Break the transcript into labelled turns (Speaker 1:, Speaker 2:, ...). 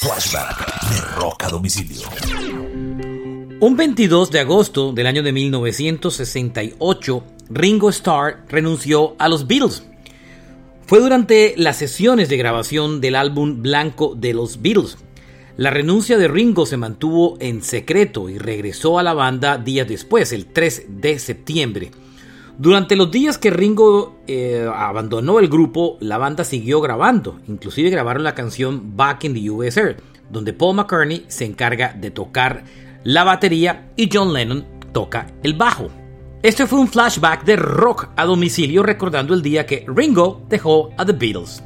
Speaker 1: Flashback de Rock a Domicilio.
Speaker 2: Un 22 de agosto del año de 1968, Ringo Starr renunció a los Beatles. Fue durante las sesiones de grabación del álbum blanco de los Beatles. La renuncia de Ringo se mantuvo en secreto y regresó a la banda días después, el 3 de septiembre. Durante los días que Ringo eh, abandonó el grupo, la banda siguió grabando, inclusive grabaron la canción Back in the USR, donde Paul McCartney se encarga de tocar la batería y John Lennon toca el bajo. Este fue un flashback de rock a domicilio recordando el día que Ringo dejó a The Beatles.